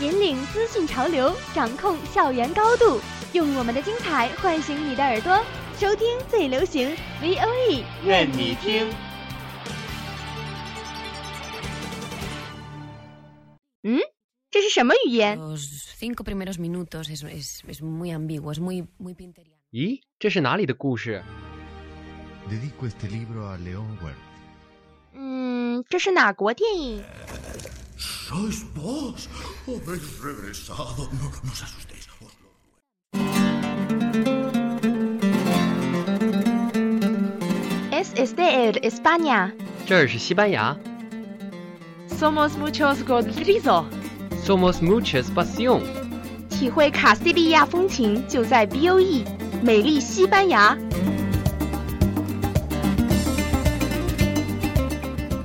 引领资讯潮流掌控校园高度用我们的精彩唤醒你的耳朵收听最流行 voe 愿你听。嗯？这是什么语言？咦这是哪里的故事？嗯这是哪国电影？¿Sois vos? Habéis regresado. No, no os asustéis. Os lo Es este el España. 这儿是西班牙 Somos muchos Rodrigo。 ，Somos muchas pasión。体会卡西利亚风情，就在 B O E，美丽西班牙。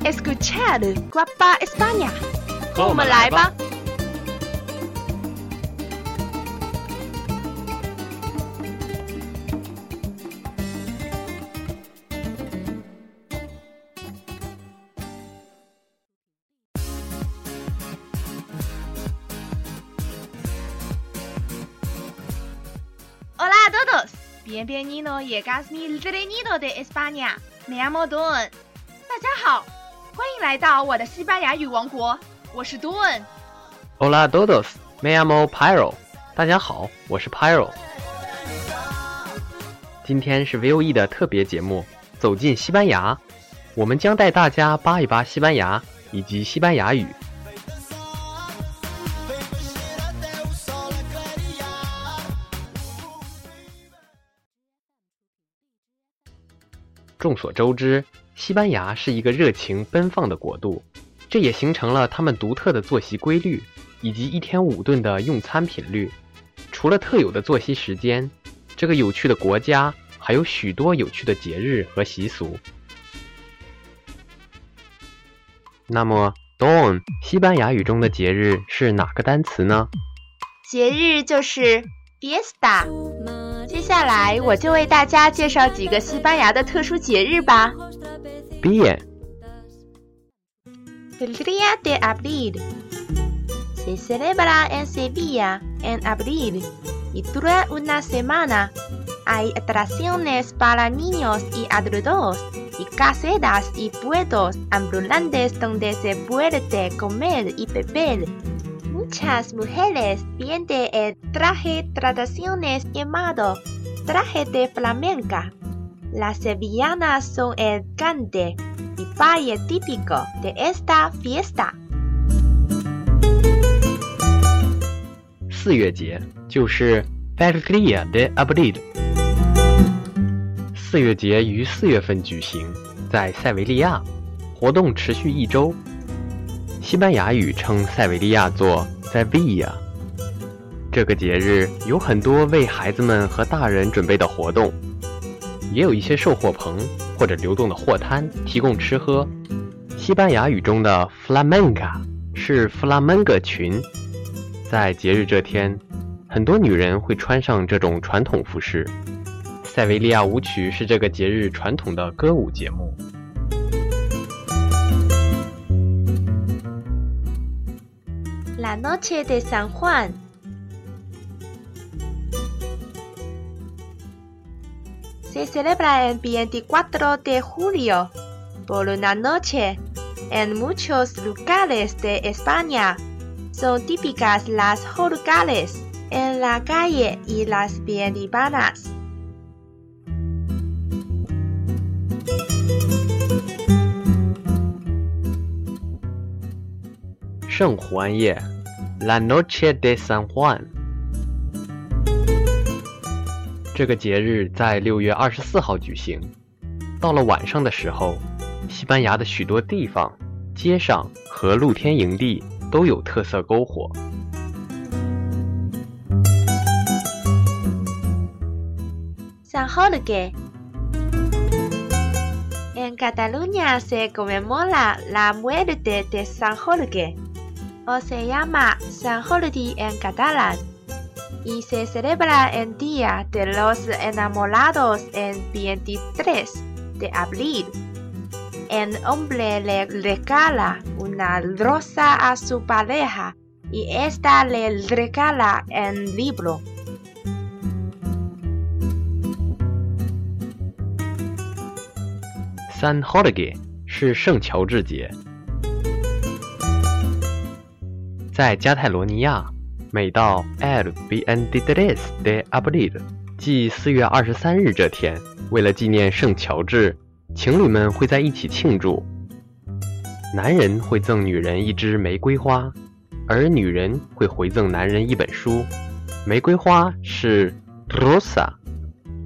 Escuchar guapa España， 我们来吧。Hola todos, bienvenido llegas mi reino de España. Me llamo Don。大家好，欢迎来到我的西班牙语王国，我是 Don。Hola todos, me llamo Pyro。大家好，我是 Pyro。今天是 VOE 的特别节目《走进西班牙》，我们将带大家扒一扒西班牙以及西班牙语。众所周知，西班牙是一个热情奔放的国度，这也形成了他们独特的作息规律以及一天五顿的用餐频率。除了特有的作息时间，这个有趣的国家还有许多有趣的节日和习俗。那么，Dawn，西班牙语中的节日是哪个单词呢？节日就是 fiesta。接下来我就为大家介绍几个西班牙的特殊节日吧。Bien，El Día de Abril se celebra en Sevilla en abril y dura una semana. Hay atracciones para niños y adultos y casetas y puestos ambulantes donde se puede comer y beber. Muchas mujeres venden el traje tradiciones llamado traje de flamenca. Las sevillanas son el cante y baile típico de esta fiesta. 四月节就是 Alegria de Abril。四月节于四月份举行，在塞维利亚，活动持续一周。西班牙语称塞维利亚做 Sevilla。这个节日有很多为孩子们和大人准备的活动，也有一些售货棚或者流动的货摊提供吃喝。西班牙语中的 flamenca 是 flamenca 群。在节日这天，很多女人会穿上这种传统服饰。塞维利亚舞曲是这个节日传统的歌舞节目。La noche de San Juan. se celebra el 24 de julio por una noche. En muchos lugares de España son típicas las jorgales en la calle y las bienlibanas. San la noche de San Juan. 这个节日在六月二十四号举行。到了晚上的时候，西班牙的许多地方、街上和露天营地都有特色篝火。San Jorge. En Cataluña se conmemora la muerte de San Jorge, o se llama San Jorge en catalán, y se celebra el Día de los Enamorados el 23 de abril. El hombre le regala una rosa a su pareja y ésta le regala el libro. 三 Jorge 是圣乔治节，在加泰罗尼亚， 每到 El Veintitrés de Abril，即四月二十三日这天，为了纪念圣乔治，情侣们会在一起庆祝。男人会赠女人一支玫瑰花，而女人会回赠男人一本书。玫瑰花是 rosa，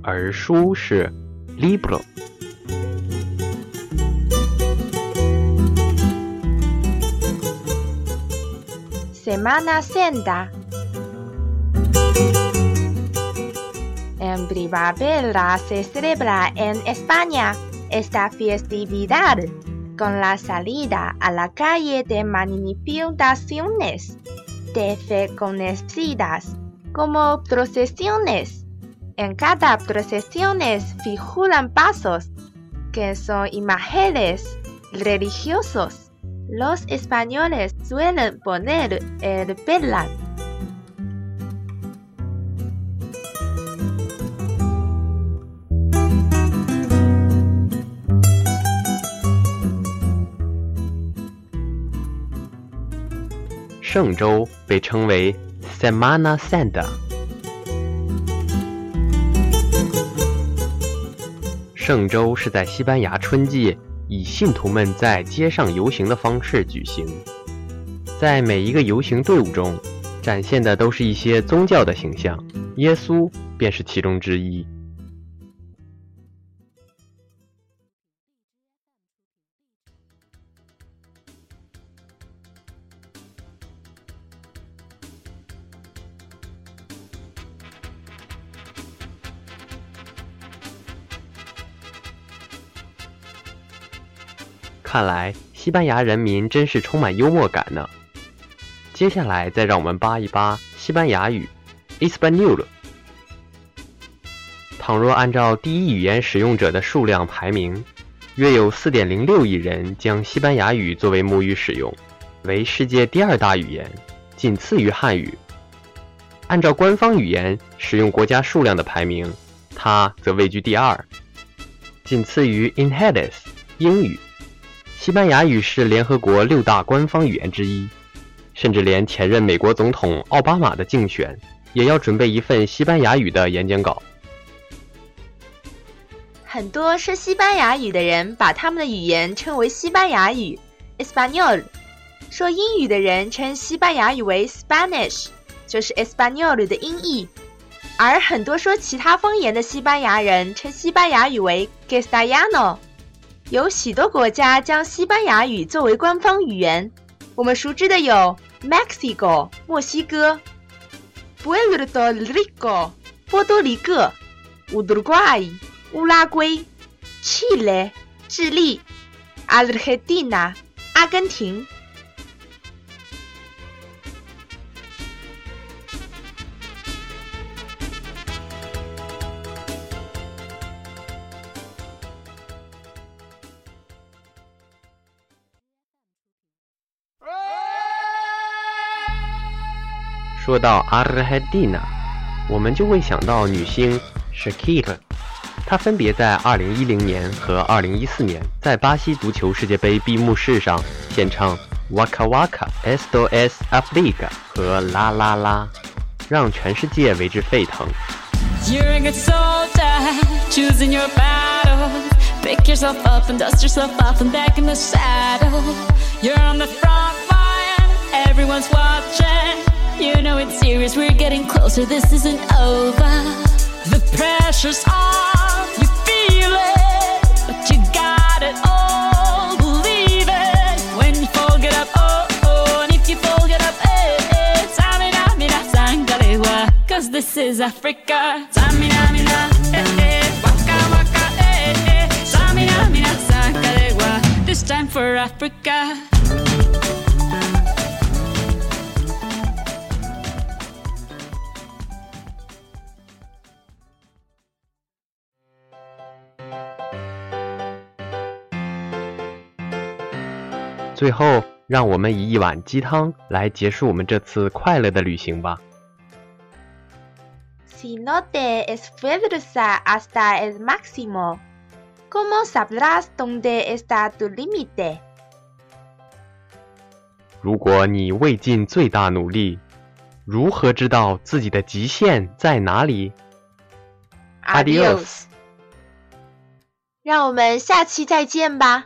而书是 libro。Semana Santa. En primavera se celebra en España esta festividad con la salida a la calle de manifestaciones de fe conocidas como procesiones. En cada procesión figuran pasos que son imágenes religiosos. Los españoles suelen poner el vela. 圣周被称为 Semana Santa。圣周是在西班牙春季以信徒们在街上游行的方式举行。在每一个游行队伍中，展现的都是一些宗教的形象，耶稣便是其中之一。看来西班牙人民真是充满幽默感呢。接下来再让我们扒一扒西班牙语 （Español）。倘若按照第一语言使用者的数量排名，约有4.06亿人将西班牙语作为母语使用，为世界第二大语言，仅次于汉语。按照官方语言使用国家数量的排名，它则位居第二，仅次于 Inhedes 英语。西班牙语是联合国六大官方语言之一，甚至连前任美国总统奥巴马的竞选也要准备一份西班牙语的演讲稿。很多说西班牙语的人把他们的语言称为西班牙语 （Español），说英语的人称西班牙语为 Spanish，就是 Español 的音译。而很多说其他方言的西班牙人称西班牙语为 Castellano。有许多国家将西班牙语作为官方语言，我们熟知的有 Mexico 墨西哥、Puerto Rico 波多黎各、Uruguay 乌拉圭、Chile 智利、Argentina 阿根廷。说到 Argentina，我们就会想到女星 Shakira，她分别在2010年和2014年在巴西足球世界杯闭幕式上献唱 Waka Waka Esto es Africa 和啦啦啦，让全世界为之沸腾。You're a good soldier, choosing your battle. Pick yourself up and dust yourself off and back in the saddle. You're on the front line, everyone's watching. You know it's serious, we're getting closer, this isn't over. The pressure's on, you feel it, but you got it all, believe it. When you fall, get up, oh, oh, and if you fall, get up, eh, eh. Samina, mina, sangalewa, cause this is Africa. Samina, mina, eh, eh, waka, waka, eh, eh. Samina, mina, sangalewa, this time for Africa. 最后，让我们以一碗鸡汤来结束我们这次快乐的旅行吧。Si no te esfuerzas hasta el máximo, ¿cómo sabrás dónde está tu límite? 如果你未尽最大努力，如何知道自己的极限在哪里？Adios 让我们下期再见吧。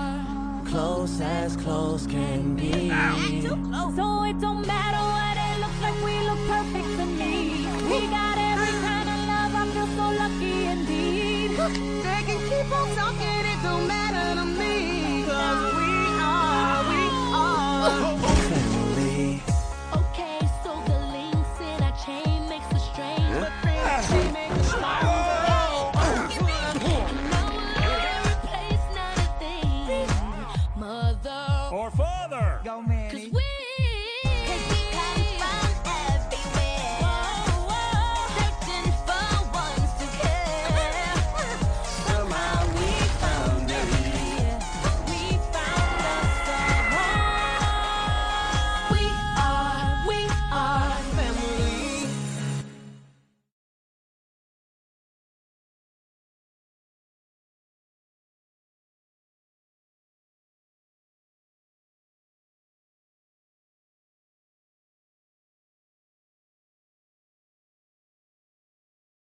Close as close can be. too close. So it don't matter what it looks like, we look perfect